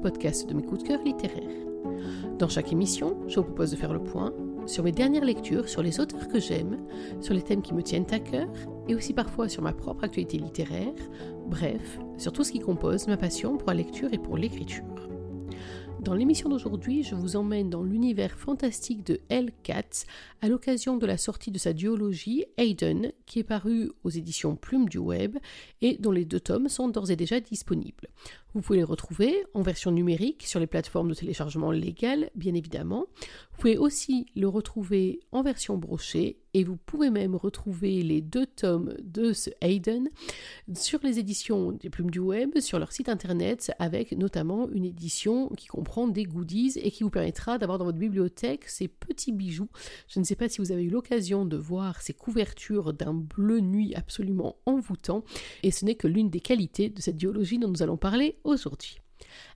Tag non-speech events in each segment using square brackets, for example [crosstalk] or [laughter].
podcast de mes coups de cœur littéraires. Dans chaque émission, je vous propose de faire le point sur mes dernières lectures, sur les auteurs que j'aime, sur les thèmes qui me tiennent à cœur, et aussi parfois sur ma propre actualité littéraire, bref, sur tout ce qui compose ma passion pour la lecture et pour l'écriture. Dans l'émission d'aujourd'hui, je vous emmène dans l'univers fantastique de L. Katz à l'occasion de la sortie de sa duologie Hayden, qui est parue aux éditions Plume du Web et dont les deux tomes sont d'ores et déjà disponibles. Vous pouvez les retrouver en version numérique sur les plateformes de téléchargement légales, bien évidemment. Vous pouvez aussi le retrouver en version brochée et vous pouvez même retrouver les deux tomes de ce Hayden sur les éditions des Plumes du Web, sur leur site internet, avec notamment une édition qui comprend des goodies et qui vous permettra d'avoir dans votre bibliothèque ces petits bijoux. Je ne sais pas si vous avez eu l'occasion de voir ces couvertures d'un bleu nuit absolument envoûtant, et ce n'est que l'une des qualités de cette duologie dont nous allons parler aujourd'hui.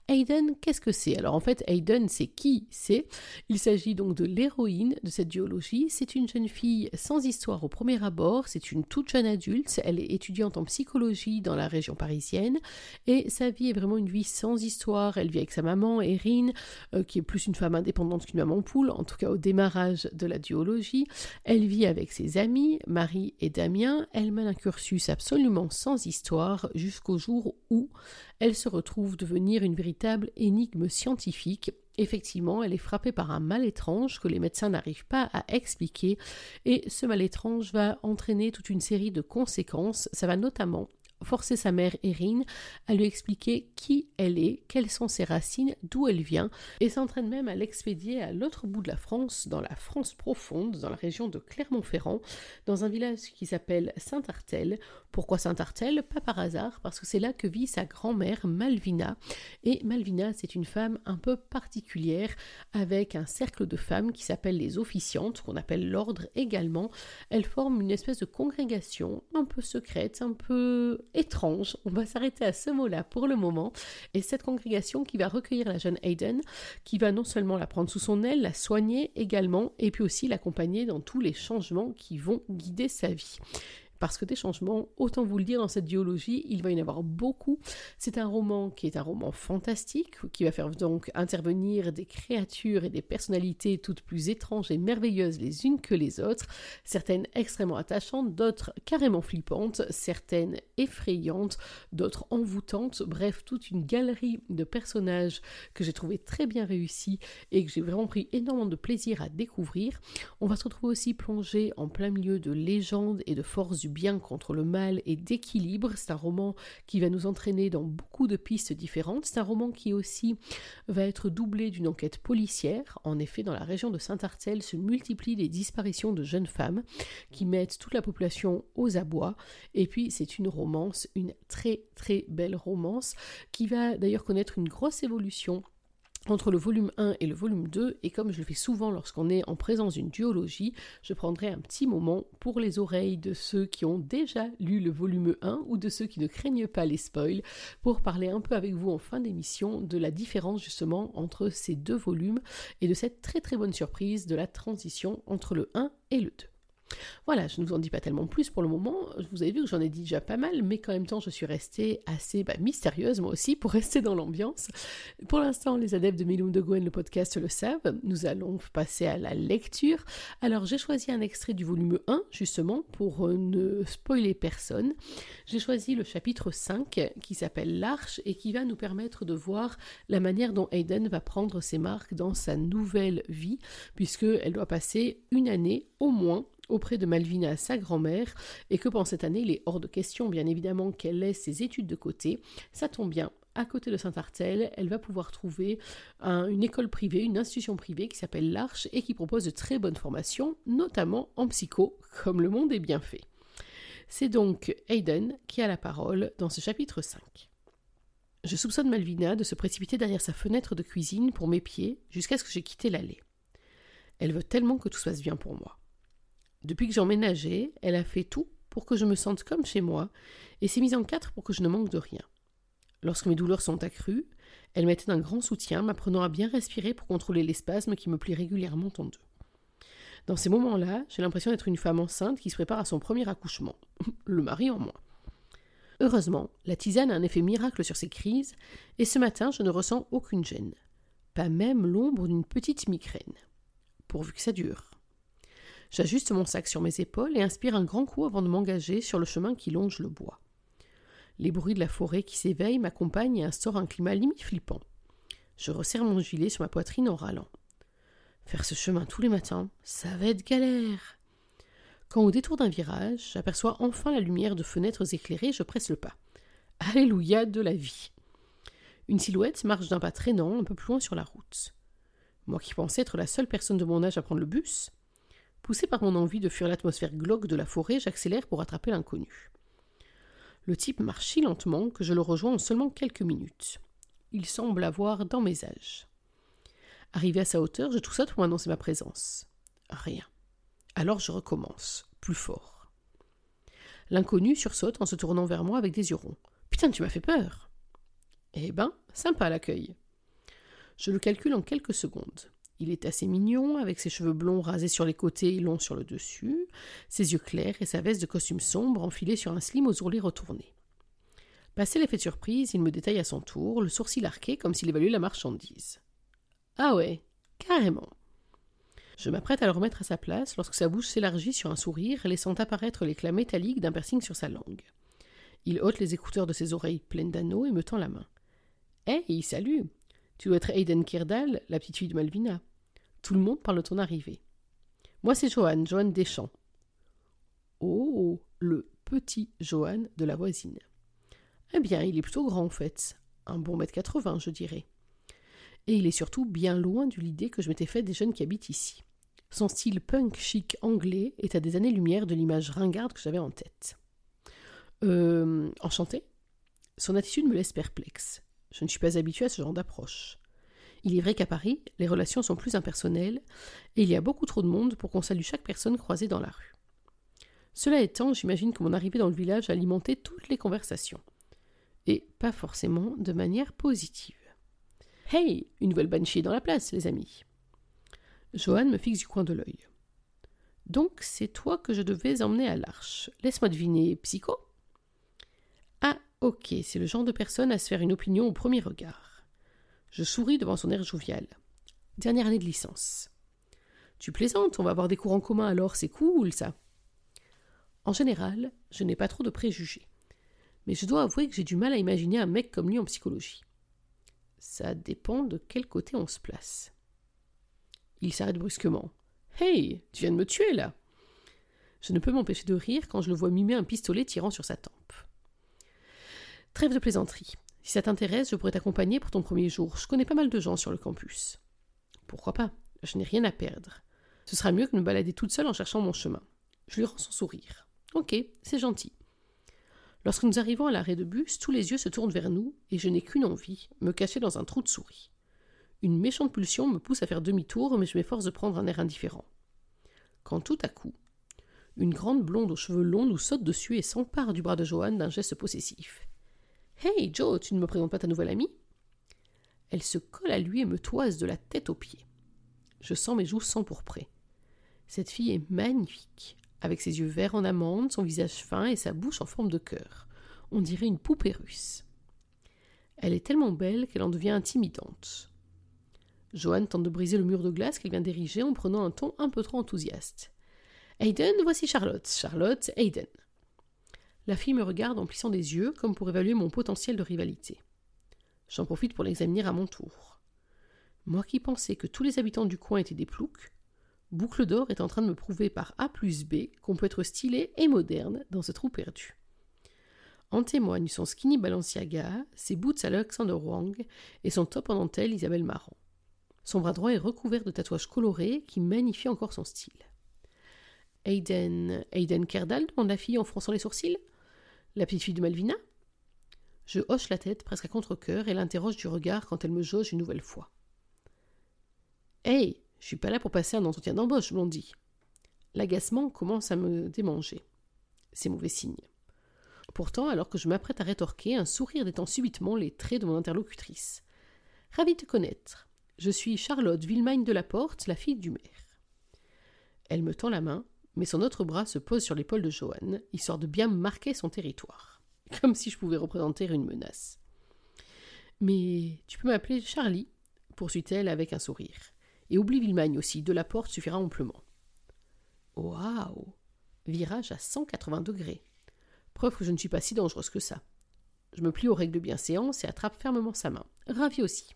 Hayden, qu'est-ce que c'est? Alors en fait, Hayden, c'est qui? C'est Il s'agit donc de l'héroïne de cette duologie. C'est une jeune fille sans histoire au premier abord, c'est une toute jeune adulte, elle est étudiante en psychologie dans la région parisienne, et sa vie est vraiment une vie sans histoire. Elle vit avec sa maman, Erin, euh, qui est plus une femme indépendante qu'une maman poule, en tout cas au démarrage de la duologie. Elle vit avec ses amis, Marie et Damien. Elle mène un cursus absolument sans histoire jusqu'au jour où elle se retrouve devenir une véritable énigme scientifique. Effectivement, elle est frappée par un mal étrange que les médecins n'arrivent pas à expliquer et ce mal étrange va entraîner toute une série de conséquences. Ça va notamment forcer sa mère Erin à lui expliquer qui elle est, quelles sont ses racines, d'où elle vient, et s'entraîne même à l'expédier à l'autre bout de la France, dans la France profonde, dans la région de Clermont-Ferrand, dans un village qui s'appelle Saint-Artel. Pourquoi Saint-Artel? Pas par hasard, parce que c'est là que vit sa grand-mère Malvina, et Malvina c'est une femme un peu particulière, avec un cercle de femmes qui s'appelle les officiantes, qu'on appelle l'ordre également. Elles forment une espèce de congrégation un peu secrète, un peu étrange. On va s'arrêter à ce mot-là pour le moment. Et cette congrégation qui va recueillir la jeune Hayden, qui va non seulement la prendre sous son aile, la soigner également, et puis aussi l'accompagner dans tous les changements qui vont guider sa vie parce que des changements, autant vous le dire, dans cette biologie, il va y en avoir beaucoup. C'est un roman qui est un roman fantastique, qui va faire donc intervenir des créatures et des personnalités toutes plus étranges et merveilleuses les unes que les autres, certaines extrêmement attachantes, d'autres carrément flippantes, certaines effrayantes, d'autres envoûtantes, bref, toute une galerie de personnages que j'ai trouvé très bien réussis et que j'ai vraiment pris énormément de plaisir à découvrir. On va se retrouver aussi plongé en plein milieu de légendes et de forces bien contre le mal et d'équilibre. C'est un roman qui va nous entraîner dans beaucoup de pistes différentes. C'est un roman qui aussi va être doublé d'une enquête policière. En effet, dans la région de Saint-Artel se multiplient les disparitions de jeunes femmes qui mettent toute la population aux abois. Et puis, c'est une romance, une très très belle romance qui va d'ailleurs connaître une grosse évolution entre le volume 1 et le volume 2, et comme je le fais souvent lorsqu'on est en présence d'une duologie, je prendrai un petit moment pour les oreilles de ceux qui ont déjà lu le volume 1 ou de ceux qui ne craignent pas les spoils, pour parler un peu avec vous en fin d'émission de la différence justement entre ces deux volumes et de cette très très bonne surprise de la transition entre le 1 et le 2. Voilà, je ne vous en dis pas tellement plus pour le moment. Vous avez vu que j'en ai dit déjà pas mal, mais qu'en même temps, je suis restée assez bah, mystérieuse, moi aussi, pour [laughs] rester dans l'ambiance. Pour l'instant, les adeptes de Milum de Gwen, le podcast, le savent. Nous allons passer à la lecture. Alors, j'ai choisi un extrait du volume 1, justement, pour euh, ne spoiler personne. J'ai choisi le chapitre 5, qui s'appelle L'Arche, et qui va nous permettre de voir la manière dont Hayden va prendre ses marques dans sa nouvelle vie, puisqu'elle doit passer une année au moins auprès de Malvina, sa grand-mère, et que pendant cette année, il est hors de question, bien évidemment, qu'elle laisse ses études de côté. Ça tombe bien, à côté de Saint-Artel, elle va pouvoir trouver une école privée, une institution privée qui s'appelle l'Arche et qui propose de très bonnes formations, notamment en psycho, comme le monde est bien fait. C'est donc Hayden qui a la parole dans ce chapitre 5. Je soupçonne Malvina de se précipiter derrière sa fenêtre de cuisine pour mes pieds jusqu'à ce que j'ai quitté l'allée. Elle veut tellement que tout se passe bien pour moi. Depuis que j'ai emménagé, elle a fait tout pour que je me sente comme chez moi et s'est mise en quatre pour que je ne manque de rien. Lorsque mes douleurs sont accrues, elle m'était d'un grand soutien, m'apprenant à bien respirer pour contrôler les spasmes qui me plient régulièrement en deux. Dans ces moments-là, j'ai l'impression d'être une femme enceinte qui se prépare à son premier accouchement, [laughs] le mari en moins. Heureusement, la tisane a un effet miracle sur ces crises, et ce matin je ne ressens aucune gêne, pas même l'ombre d'une petite migraine. Pourvu que ça dure. J'ajuste mon sac sur mes épaules et inspire un grand coup avant de m'engager sur le chemin qui longe le bois. Les bruits de la forêt qui s'éveillent m'accompagnent et instaurent un climat limite flippant. Je resserre mon gilet sur ma poitrine en râlant. Faire ce chemin tous les matins, ça va être galère. Quand au détour d'un virage, j'aperçois enfin la lumière de fenêtres éclairées, je presse le pas. Alléluia de la vie. Une silhouette marche d'un pas traînant un peu plus loin sur la route. Moi qui pensais être la seule personne de mon âge à prendre le bus, poussé par mon envie de fuir l'atmosphère glauque de la forêt, j'accélère pour attraper l'inconnu. Le type marche si lentement que je le rejoins en seulement quelques minutes. Il semble avoir dans mes âges. Arrivé à sa hauteur, je ça pour m'annoncer ma présence. Rien. Alors je recommence, plus fort. L'inconnu sursaute en se tournant vers moi avec des yeux ronds. Putain, tu m'as fait peur. Eh ben, sympa l'accueil. Je le calcule en quelques secondes. Il est assez mignon, avec ses cheveux blonds rasés sur les côtés et longs sur le dessus, ses yeux clairs et sa veste de costume sombre enfilée sur un slim aux ourlets retournés. Passé l'effet de surprise, il me détaille à son tour, le sourcil arqué comme s'il évaluait la marchandise. Ah ouais, carrément. Je m'apprête à le remettre à sa place lorsque sa bouche s'élargit sur un sourire, laissant apparaître l'éclat métallique d'un piercing sur sa langue. Il ôte les écouteurs de ses oreilles pleines d'anneaux et me tend la main. Hey, salut Tu dois être Aiden Kirdal, la petite fille de Malvina. Tout le monde parle de ton arrivée. Moi, c'est Johan, Johan Deschamps. Oh, le petit Johan de la voisine. Eh bien, il est plutôt grand en fait. Un bon mètre quatre-vingts, je dirais et il est surtout bien loin de l'idée que je m'étais faite des jeunes qui habitent ici. Son style punk chic anglais est à des années-lumière de l'image ringarde que j'avais en tête. Euh, enchanté Son attitude me laisse perplexe. Je ne suis pas habituée à ce genre d'approche. Il est vrai qu'à Paris, les relations sont plus impersonnelles, et il y a beaucoup trop de monde pour qu'on salue chaque personne croisée dans la rue. Cela étant, j'imagine que mon arrivée dans le village a alimenté toutes les conversations. Et pas forcément de manière positive. Hey, une nouvelle banshee dans la place, les amis. Johan me fixe du coin de l'œil. Donc c'est toi que je devais emmener à l'arche. Laisse-moi deviner, psycho? Ah, ok, c'est le genre de personne à se faire une opinion au premier regard. Je souris devant son air jovial. Dernière année de licence. Tu plaisantes, on va avoir des cours en commun alors, c'est cool ça. En général, je n'ai pas trop de préjugés. Mais je dois avouer que j'ai du mal à imaginer un mec comme lui en psychologie. Ça dépend de quel côté on se place. Il s'arrête brusquement. Hey, tu viens de me tuer là Je ne peux m'empêcher de rire quand je le vois mimer un pistolet tirant sur sa tempe. Trêve de plaisanterie. Si ça t'intéresse, je pourrais t'accompagner pour ton premier jour. Je connais pas mal de gens sur le campus. Pourquoi pas? Je n'ai rien à perdre. Ce sera mieux que me balader toute seule en cherchant mon chemin. Je lui rends son sourire. Ok, c'est gentil. Lorsque nous arrivons à l'arrêt de bus, tous les yeux se tournent vers nous, et je n'ai qu'une envie, me cacher dans un trou de souris. Une méchante pulsion me pousse à faire demi-tour, mais je m'efforce de prendre un air indifférent. Quand tout à coup, une grande blonde aux cheveux longs nous saute dessus et s'empare du bras de Johan d'un geste possessif. Hey Joe, tu ne me présentes pas ta nouvelle amie? Elle se colle à lui et me toise de la tête aux pieds. Je sens mes joues s'empourprer. Cette fille est magnifique, avec ses yeux verts en amande, son visage fin et sa bouche en forme de cœur. On dirait une poupée russe. Elle est tellement belle qu'elle en devient intimidante. Joanne tente de briser le mur de glace qu'elle vient d'ériger en prenant un ton un peu trop enthousiaste. Hayden, voici Charlotte. Charlotte, Hayden. La fille me regarde en plissant des yeux comme pour évaluer mon potentiel de rivalité. J'en profite pour l'examiner à mon tour. Moi qui pensais que tous les habitants du coin étaient des ploucs, Boucle d'or est en train de me prouver par A plus B qu'on peut être stylé et moderne dans ce trou perdu. En témoignent son skinny Balenciaga, ses boots Alexander Wang et son top en dentelle Isabelle Marant. Son bras droit est recouvert de tatouages colorés qui magnifient encore son style. Aiden. Aiden Kerdal demande la fille en fronçant les sourcils. La petite fille de Malvina? Je hoche la tête presque à contre-coeur et l'interroge du regard quand elle me jauge une nouvelle fois. Hey je suis pas là pour passer un entretien d'embauche, dit. L'agacement commence à me démanger. C'est mauvais signe. Pourtant, alors que je m'apprête à rétorquer, un sourire détend subitement les traits de mon interlocutrice. Ravi de te connaître. Je suis Charlotte Villemagne de la Porte, la fille du maire. Elle me tend la main, mais son autre bras se pose sur l'épaule de Johan, histoire de bien marquer son territoire. [laughs] comme si je pouvais représenter une menace. Mais tu peux m'appeler Charlie, poursuit-elle avec un sourire. Et oublie Villemagne aussi, de la porte suffira amplement. Waouh Virage à 180 degrés. Preuve que je ne suis pas si dangereuse que ça. Je me plie aux règles de bienséance et attrape fermement sa main. Ravi aussi.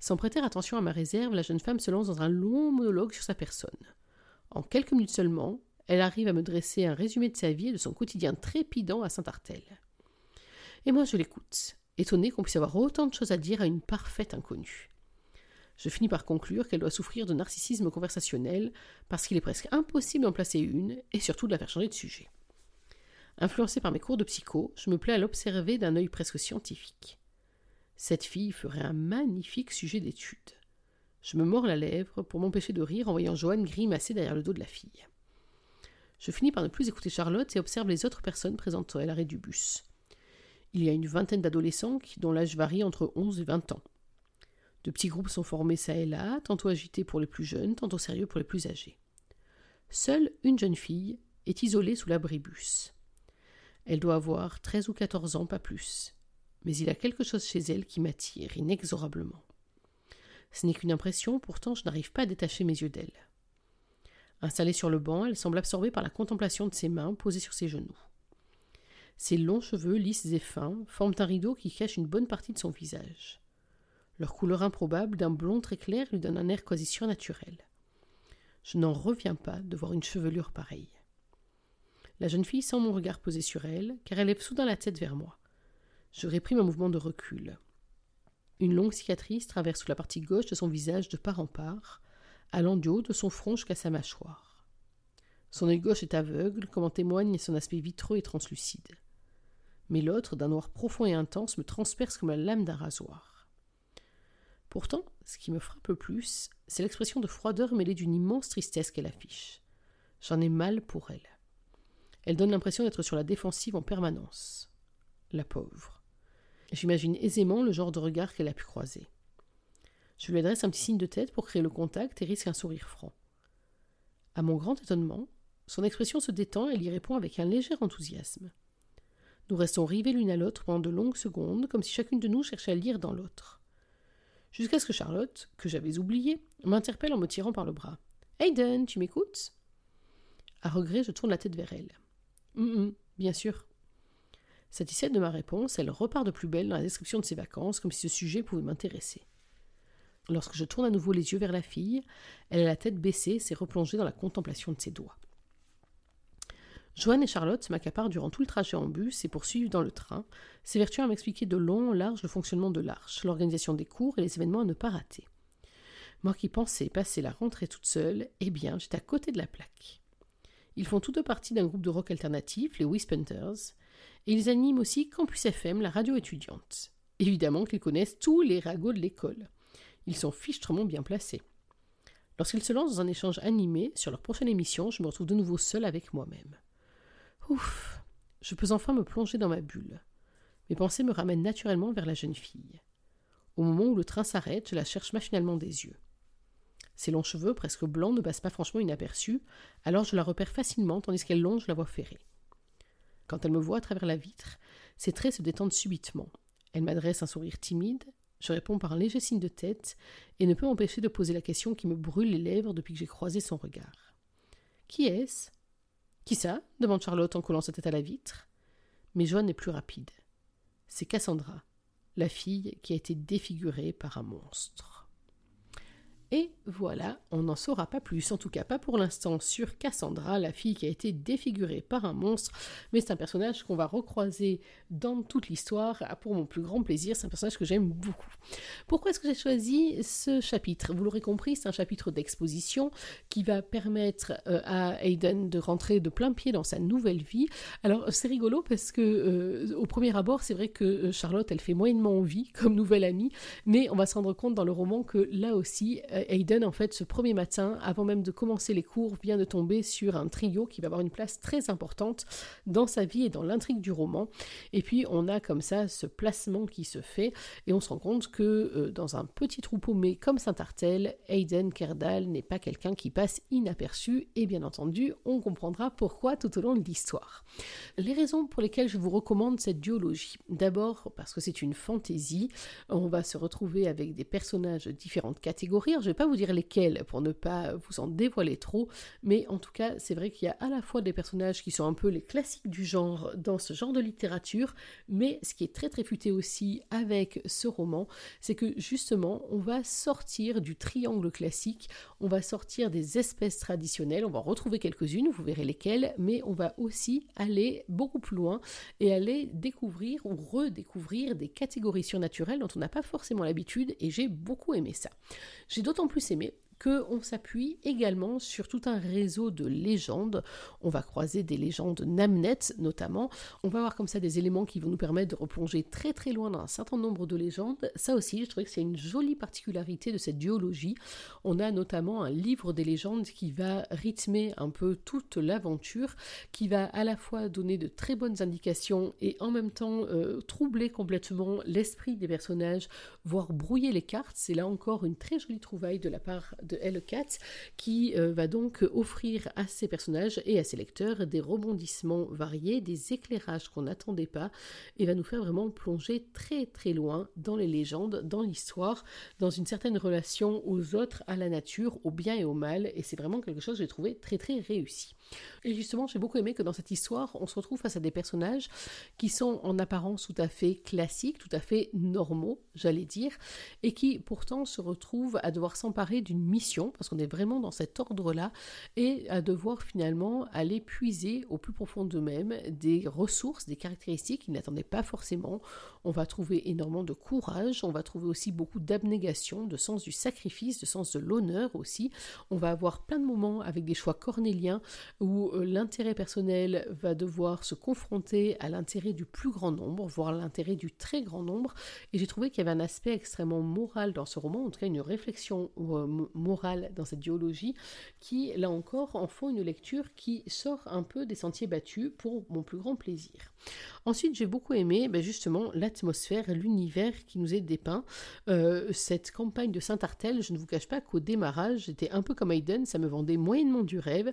Sans prêter attention à ma réserve, la jeune femme se lance dans un long monologue sur sa personne. En quelques minutes seulement, elle arrive à me dresser un résumé de sa vie et de son quotidien trépidant à Saint-Artel. Et moi je l'écoute, étonné qu'on puisse avoir autant de choses à dire à une parfaite inconnue. Je finis par conclure qu'elle doit souffrir de narcissisme conversationnel parce qu'il est presque impossible d'en placer une et surtout de la faire changer de sujet. Influencé par mes cours de psycho, je me plais à l'observer d'un œil presque scientifique. Cette fille ferait un magnifique sujet d'étude. Je me mords la lèvre pour m'empêcher de rire en voyant Joanne grimacer derrière le dos de la fille. Je finis par ne plus écouter Charlotte et observe les autres personnes présentes à l'arrêt du bus. Il y a une vingtaine d'adolescents dont l'âge varie entre 11 et 20 ans. De petits groupes sont formés ça et là, tantôt agités pour les plus jeunes, tantôt sérieux pour les plus âgés. Seule une jeune fille est isolée sous l'abribus. Elle doit avoir treize ou quatorze ans, pas plus. Mais il y a quelque chose chez elle qui m'attire inexorablement. Ce n'est qu'une impression, pourtant je n'arrive pas à détacher mes yeux d'elle. Installée sur le banc, elle semble absorbée par la contemplation de ses mains posées sur ses genoux. Ses longs cheveux, lisses et fins, forment un rideau qui cache une bonne partie de son visage. Leur couleur improbable d'un blond très clair lui donne un air quasi surnaturel. Je n'en reviens pas de voir une chevelure pareille. La jeune fille sent mon regard posé sur elle, car elle lève soudain la tête vers moi. Je réprime un mouvement de recul. Une longue cicatrice traverse la partie gauche de son visage de part en part, allant du haut de son front jusqu'à sa mâchoire. Son œil gauche est aveugle, comme en témoigne son aspect vitreux et translucide. Mais l'autre, d'un noir profond et intense, me transperce comme la lame d'un rasoir. Pourtant, ce qui me frappe le plus, c'est l'expression de froideur mêlée d'une immense tristesse qu'elle affiche. J'en ai mal pour elle. Elle donne l'impression d'être sur la défensive en permanence. La pauvre. J'imagine aisément le genre de regard qu'elle a pu croiser. Je lui adresse un petit signe de tête pour créer le contact et risque un sourire franc. À mon grand étonnement, son expression se détend et elle y répond avec un léger enthousiasme. Nous restons rivés l'une à l'autre pendant de longues secondes, comme si chacune de nous cherchait à lire dans l'autre. Jusqu'à ce que Charlotte, que j'avais oubliée, m'interpelle en me tirant par le bras. Hayden, tu m'écoutes? À regret, je tourne la tête vers elle. Hum, hum, bien sûr. Satisfaite de ma réponse, elle repart de plus belle dans la description de ses vacances, comme si ce sujet pouvait m'intéresser. Lorsque je tourne à nouveau les yeux vers la fille, elle a la tête baissée, s'est replongée dans la contemplation de ses doigts. Joanne et Charlotte m'accaparent durant tout le trajet en bus et poursuivent dans le train, s'évertuant à m'expliquer de long en large le fonctionnement de l'arche, l'organisation des cours et les événements à ne pas rater. Moi qui pensais passer la rentrée toute seule, eh bien, j'étais à côté de la plaque. Ils font tous deux partie d'un groupe de rock alternatif, les Whispenters, et ils animent aussi Campus FM, la radio étudiante. Évidemment qu'ils connaissent tous les ragots de l'école. Ils sont fichtrement bien placés. Lorsqu'ils se lancent dans un échange animé sur leur prochaine émission, je me retrouve de nouveau seul avec moi-même. Ouf Je peux enfin me plonger dans ma bulle. Mes pensées me ramènent naturellement vers la jeune fille. Au moment où le train s'arrête, je la cherche machinalement des yeux. Ses longs cheveux, presque blancs, ne passent pas franchement inaperçus, alors je la repère facilement tandis qu'elle longe la voie ferrée. Quand elle me voit à travers la vitre, ses traits se détendent subitement. Elle m'adresse un sourire timide, je réponds par un léger signe de tête et ne peux m'empêcher de poser la question qui me brûle les lèvres depuis que j'ai croisé son regard. Qui est-ce Qui ça? demande Charlotte en collant sa tête à la vitre. Mais Joanne n'est plus rapide. C'est Cassandra, la fille qui a été défigurée par un monstre. Et voilà, on n'en saura pas plus, en tout cas pas pour l'instant, sur Cassandra, la fille qui a été défigurée par un monstre, mais c'est un personnage qu'on va recroiser dans toute l'histoire, pour mon plus grand plaisir, c'est un personnage que j'aime beaucoup. Pourquoi est-ce que j'ai choisi ce chapitre? Vous l'aurez compris, c'est un chapitre d'exposition qui va permettre euh, à Aiden de rentrer de plein pied dans sa nouvelle vie. Alors c'est rigolo parce que euh, au premier abord, c'est vrai que euh, Charlotte, elle fait moyennement envie comme nouvelle amie, mais on va se rendre compte dans le roman que là aussi, Hayden, en fait, ce premier matin, avant même de commencer les cours, vient de tomber sur un trio qui va avoir une place très importante dans sa vie et dans l'intrigue du roman. Et puis, on a comme ça ce placement qui se fait, et on se rend compte que euh, dans un petit troupeau mais comme Saint-Artel, Hayden Kerdal n'est pas quelqu'un qui passe inaperçu, et bien entendu, on comprendra pourquoi tout au long de l'histoire. Les raisons pour lesquelles je vous recommande cette duologie. D'abord, parce que c'est une fantaisie, on va se retrouver avec des personnages de différentes catégories. Je ne vais pas vous dire lesquels pour ne pas vous en dévoiler trop, mais en tout cas, c'est vrai qu'il y a à la fois des personnages qui sont un peu les classiques du genre dans ce genre de littérature, mais ce qui est très très futé aussi avec ce roman, c'est que justement, on va sortir du triangle classique, on va sortir des espèces traditionnelles, on va retrouver quelques-unes, vous verrez lesquelles, mais on va aussi aller beaucoup plus loin et aller découvrir ou redécouvrir des catégories surnaturelles dont on n'a pas forcément l'habitude et j'ai beaucoup aimé ça. J'ai d'autant plus aimé qu'on s'appuie également sur tout un réseau de légendes. On va croiser des légendes Namnet notamment. On va avoir comme ça des éléments qui vont nous permettre de replonger très très loin dans un certain nombre de légendes. Ça aussi, je trouve que c'est une jolie particularité de cette duologie. On a notamment un livre des légendes qui va rythmer un peu toute l'aventure, qui va à la fois donner de très bonnes indications et en même temps euh, troubler complètement l'esprit des personnages, voire brouiller les cartes. C'est là encore une très jolie trouvaille de la part de Hellcat qui euh, va donc offrir à ses personnages et à ses lecteurs des rebondissements variés, des éclairages qu'on n'attendait pas et va nous faire vraiment plonger très très loin dans les légendes, dans l'histoire, dans une certaine relation aux autres, à la nature, au bien et au mal et c'est vraiment quelque chose que j'ai trouvé très très réussi. Et justement, j'ai beaucoup aimé que dans cette histoire, on se retrouve face à des personnages qui sont en apparence tout à fait classiques, tout à fait normaux, j'allais dire, et qui pourtant se retrouvent à devoir s'emparer d'une mission, parce qu'on est vraiment dans cet ordre-là, et à devoir finalement aller puiser au plus profond d'eux-mêmes des ressources, des caractéristiques qu'ils n'attendaient pas forcément. On va trouver énormément de courage, on va trouver aussi beaucoup d'abnégation, de sens du sacrifice, de sens de l'honneur aussi. On va avoir plein de moments avec des choix cornéliens où euh, l'intérêt personnel va devoir se confronter à l'intérêt du plus grand nombre, voire l'intérêt du très grand nombre. Et j'ai trouvé qu'il y avait un aspect extrêmement moral dans ce roman, en tout cas une réflexion euh, morale dans cette duologie, qui, là encore, en font une lecture qui sort un peu des sentiers battus pour mon plus grand plaisir. Ensuite, j'ai beaucoup aimé ben, justement l'atmosphère, l'univers qui nous est dépeint. Euh, cette campagne de Saint-Artel, je ne vous cache pas qu'au démarrage, j'étais un peu comme Hayden, ça me vendait moyennement du rêve.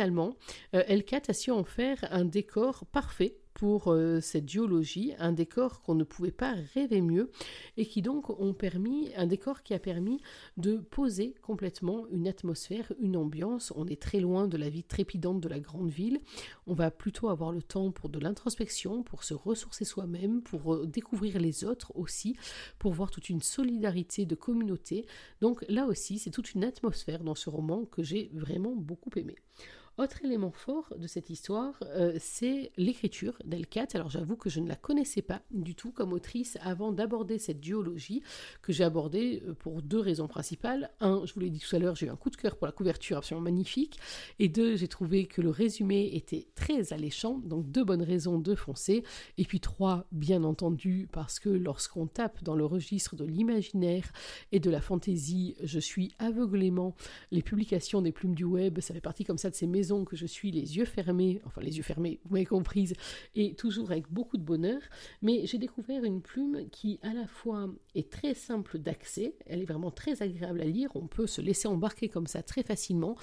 Euh, Elkat a su en faire un décor parfait pour euh, cette duologie, un décor qu'on ne pouvait pas rêver mieux et qui donc ont permis, un décor qui a permis de poser complètement une atmosphère, une ambiance. On est très loin de la vie trépidante de la grande ville. On va plutôt avoir le temps pour de l'introspection, pour se ressourcer soi-même, pour euh, découvrir les autres aussi, pour voir toute une solidarité de communauté. Donc là aussi, c'est toute une atmosphère dans ce roman que j'ai vraiment beaucoup aimé. Autre élément fort de cette histoire, euh, c'est l'écriture d'Elkat. Alors j'avoue que je ne la connaissais pas du tout comme autrice avant d'aborder cette duologie que j'ai abordée euh, pour deux raisons principales. Un, je vous l'ai dit tout à l'heure, j'ai eu un coup de cœur pour la couverture absolument magnifique. Et deux, j'ai trouvé que le résumé était très alléchant. Donc deux bonnes raisons de foncer. Et puis trois, bien entendu, parce que lorsqu'on tape dans le registre de l'imaginaire et de la fantaisie, je suis aveuglément les publications des plumes du web. Ça fait partie comme ça de ces maisons que je suis les yeux fermés, enfin les yeux fermés, vous m'avez comprise, et toujours avec beaucoup de bonheur, mais j'ai découvert une plume qui à la fois est très simple d'accès, elle est vraiment très agréable à lire, on peut se laisser embarquer comme ça très facilement,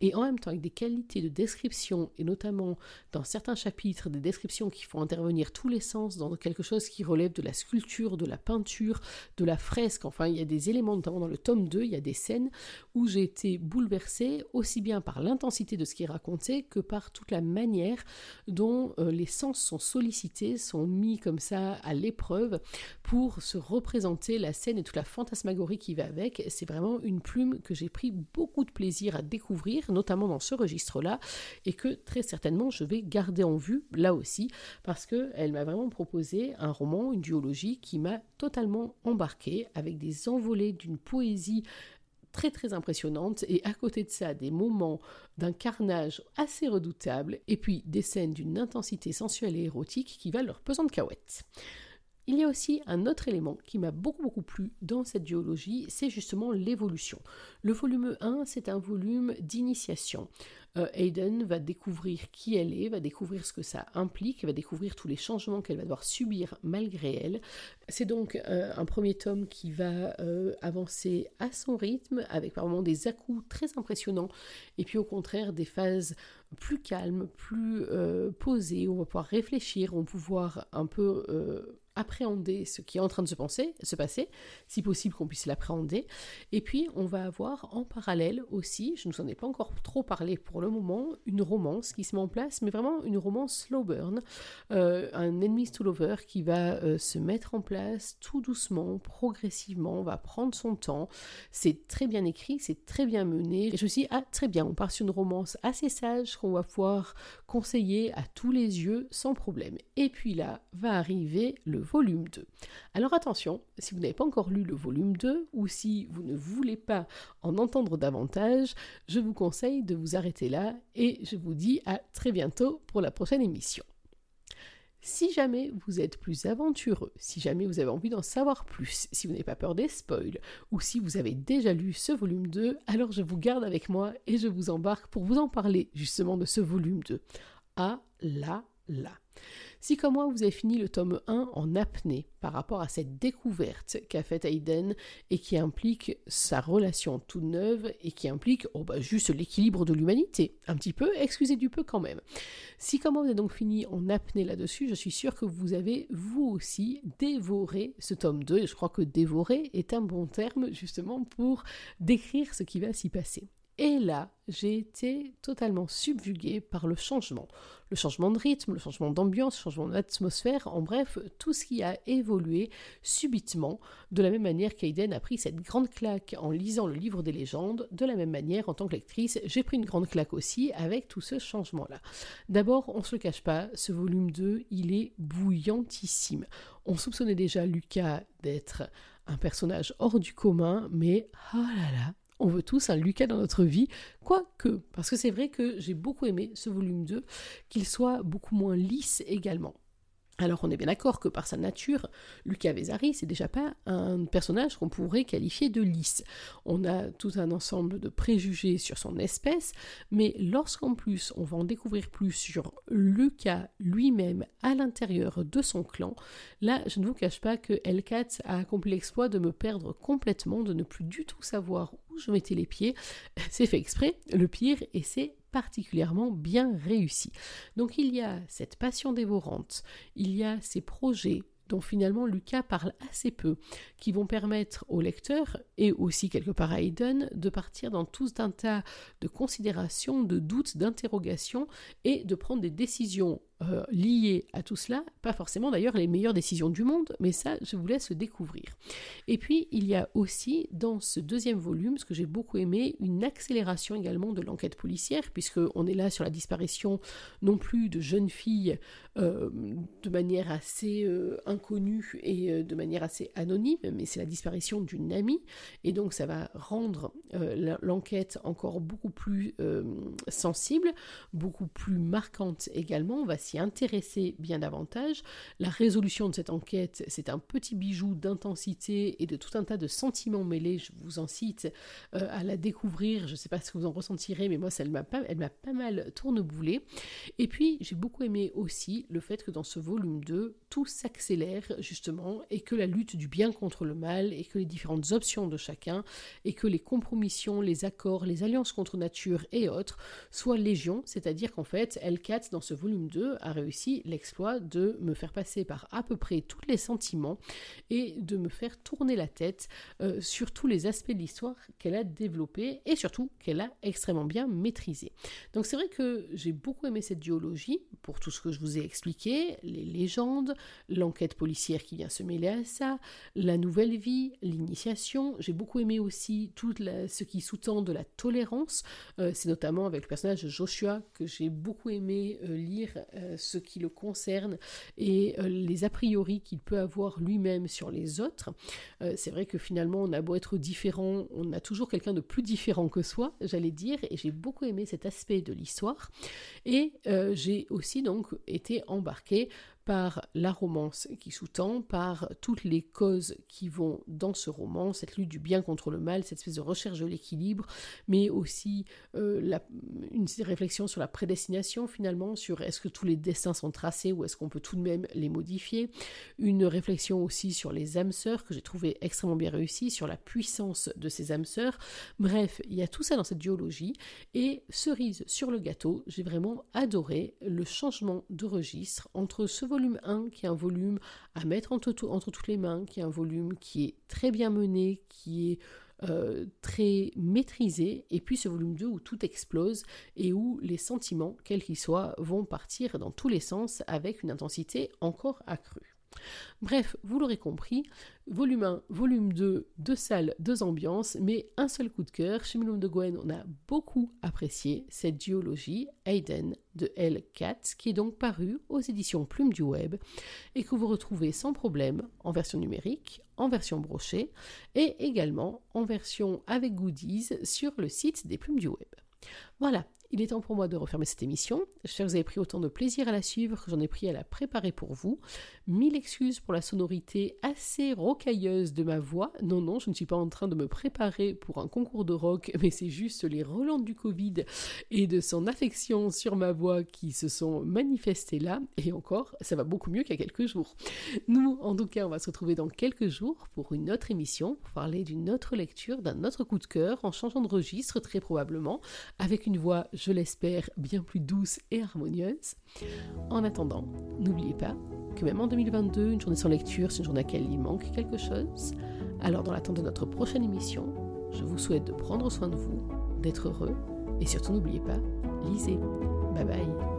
et en même temps avec des qualités de description, et notamment dans certains chapitres, des descriptions qui font intervenir tous les sens dans quelque chose qui relève de la sculpture, de la peinture, de la fresque, enfin il y a des éléments, notamment dans le tome 2, il y a des scènes où j'ai été bouleversée aussi bien par l'intensité de ce qui est raconté que par toute la manière dont euh, les sens sont sollicités, sont mis comme ça à l'épreuve pour se représenter la scène et toute la fantasmagorie qui va avec. C'est vraiment une plume que j'ai pris beaucoup de plaisir à découvrir, notamment dans ce registre-là, et que très certainement je vais garder en vue là aussi, parce qu'elle m'a vraiment proposé un roman, une duologie qui m'a totalement embarqué avec des envolées d'une poésie très très impressionnante et à côté de ça des moments d'un carnage assez redoutable et puis des scènes d'une intensité sensuelle et érotique qui valent leur pesant de cahuètes. Il y a aussi un autre élément qui m'a beaucoup beaucoup plu dans cette duologie, c'est justement l'évolution. Le volume 1, c'est un volume d'initiation. Euh, Aiden va découvrir qui elle est, va découvrir ce que ça implique, va découvrir tous les changements qu'elle va devoir subir malgré elle. C'est donc euh, un premier tome qui va euh, avancer à son rythme, avec par moments des à très impressionnants, et puis au contraire des phases plus calmes, plus posées, où on va pouvoir réfléchir, on va pouvoir un peu appréhender ce qui est en train de se, penser, se passer, si possible qu'on puisse l'appréhender. Et puis, on va avoir en parallèle aussi, je ne vous en ai pas encore trop parlé pour le moment, une romance qui se met en place, mais vraiment une romance slow burn, euh, un ennemi to lover qui va euh, se mettre en place tout doucement, progressivement, va prendre son temps. C'est très bien écrit, c'est très bien mené. Et je me suis dit, ah, très bien, on part sur une romance assez sage qu'on va pouvoir conseiller à tous les yeux sans problème. Et puis là va arriver le volume 2. Alors attention, si vous n'avez pas encore lu le volume 2 ou si vous ne voulez pas en entendre davantage, je vous conseille de vous arrêter là et je vous dis à très bientôt pour la prochaine émission. Si jamais vous êtes plus aventureux, si jamais vous avez envie d'en savoir plus, si vous n'avez pas peur des spoils, ou si vous avez déjà lu ce volume 2, alors je vous garde avec moi et je vous embarque pour vous en parler justement de ce volume 2. Ah là là. Si comme moi vous avez fini le tome 1 en apnée par rapport à cette découverte qu'a faite Aiden et qui implique sa relation toute neuve et qui implique oh bah, juste l'équilibre de l'humanité, un petit peu, excusez du peu quand même. Si comme moi vous avez donc fini en apnée là-dessus, je suis sûre que vous avez vous aussi dévoré ce tome 2 et je crois que dévorer est un bon terme justement pour décrire ce qui va s'y passer. Et là, j'ai été totalement subjuguée par le changement. Le changement de rythme, le changement d'ambiance, le changement d'atmosphère, en bref, tout ce qui a évolué subitement, de la même manière qu'Aiden a pris cette grande claque en lisant le livre des légendes, de la même manière, en tant que lectrice, j'ai pris une grande claque aussi avec tout ce changement-là. D'abord, on ne se le cache pas, ce volume 2, il est bouillantissime. On soupçonnait déjà Lucas d'être un personnage hors du commun, mais oh là là, on veut tous un Lucas dans notre vie, quoique, parce que c'est vrai que j'ai beaucoup aimé ce volume 2, qu'il soit beaucoup moins lisse également. Alors on est bien d'accord que par sa nature, Lucas Vesari, c'est déjà pas un personnage qu'on pourrait qualifier de lisse. On a tout un ensemble de préjugés sur son espèce, mais lorsqu'en plus on va en découvrir plus sur Lucas lui-même à l'intérieur de son clan, là je ne vous cache pas que Elkat a accompli l'exploit de me perdre complètement, de ne plus du tout savoir où je mettais les pieds. [laughs] C'est fait exprès, le pire, et c'est particulièrement bien réussi. Donc il y a cette passion dévorante, il y a ces projets dont finalement Lucas parle assez peu, qui vont permettre au lecteur, et aussi quelque part à Hayden, de partir dans tout un tas de considérations, de doutes, d'interrogations, et de prendre des décisions euh, liées à tout cela, pas forcément d'ailleurs les meilleures décisions du monde, mais ça, je vous laisse découvrir. Et puis, il y a aussi dans ce deuxième volume, ce que j'ai beaucoup aimé, une accélération également de l'enquête policière, puisqu'on est là sur la disparition non plus de jeunes filles euh, de manière assez euh, inconnue et de manière assez anonyme, mais c'est la disparition d'une amie, et donc ça va rendre l'enquête encore beaucoup plus sensible, beaucoup plus marquante également. On va s'y intéresser bien davantage. La résolution de cette enquête, c'est un petit bijou d'intensité et de tout un tas de sentiments mêlés. Je vous en cite euh, à la découvrir. Je ne sais pas ce que vous en ressentirez, mais moi, ça, elle m'a pas, pas mal tourneboulé. Et puis, j'ai beaucoup aimé aussi le fait que dans ce volume 2, tout s'accélère justement et que la lutte du bien contre le mal et que les différentes options de chacun et que les compromissions, les accords, les alliances contre nature et autres soient légion, c'est-à-dire qu'en fait, L4 dans ce volume 2 a réussi l'exploit de me faire passer par à peu près tous les sentiments et de me faire tourner la tête euh, sur tous les aspects de l'histoire qu'elle a développé et surtout qu'elle a extrêmement bien maîtrisé. Donc c'est vrai que j'ai beaucoup aimé cette duologie pour tout ce que je vous ai expliqué, les légendes, l'enquête policière qui vient se mêler à ça, la nouvelle vie, l'initiation. J'ai beaucoup aimé aussi tout ce qui sous-tend de la tolérance. Euh, c'est notamment avec le personnage de Joshua que j'ai beaucoup aimé euh, lire ce qui le concerne et euh, les a priori qu'il peut avoir lui-même sur les autres. Euh, c'est vrai que finalement, on a beau être différent, on a toujours quelqu'un de plus différent que soi, j'allais dire, et j'ai beaucoup aimé cet aspect de l'histoire. Et j'ai aussi donc été embarquée par la romance qui sous-tend, par toutes les causes qui vont dans ce roman, cette lutte du bien contre le mal, cette espèce de recherche de l'équilibre, mais aussi euh, une réflexion sur la prédestination finalement, sur est-ce que tous les destins sont tracés ou est-ce qu'on peut tout de même les modifier, une réflexion aussi sur les âmes sœurs que j'ai trouvé extrêmement bien réussie, sur la puissance de ces âmes sœurs, bref, il y a tout ça dans cette duologie, et cerise sur le gâteau, j'ai vraiment adoré le changement de registre entre ce volume volume 1 qui est un volume à mettre entre, toutes les mains, qui est un volume qui est très bien mené, qui est euh, très maîtrisé, et puis ce volume 2 où tout explose et où les sentiments, quels qu'ils soient, vont partir dans tous les sens avec une intensité encore accrue. Bref, vous l'aurez compris, volume 1, volume 2, deux salles, deux ambiances, mais un seul coup de cœur. Chez Milhomme de Gwen, on a beaucoup apprécié cette duologie Aiden de L. Katz, qui est donc paru aux éditions Plume du Web et que vous retrouvez sans problème en version numérique, en version brochée et également en version avec goodies sur le site des Plumes du Web. Voilà, il est temps pour moi de refermer cette émission. J'espère que vous avez pris autant de plaisir à la suivre que j'en ai pris à la préparer pour vous. Mille excuses pour la sonorité assez rocailleuse de ma voix. Non, non, je ne suis pas en train de me préparer pour un concours de rock, [laughs] mais c'est juste les relents du Covid et de son affection sur ma voix qui se sont manifestés là. Et encore, ça va beaucoup mieux qu'il y a quelques jours. Nous, en tout cas, on va se retrouver dans quelques jours pour une autre émission, pour parler d'une autre lecture, d'un autre coup de cœur, en changeant de registre très probablement, avec une voix je l'espère, bien plus douce et harmonieuse. En attendant, n'oubliez pas que même en 2022, une journée sans lecture, c'est une journée à laquelle il manque quelque chose. Alors dans l'attente de notre prochaine émission, je vous souhaite de prendre soin de vous, d'être heureux, et surtout n'oubliez pas, lisez. Bye bye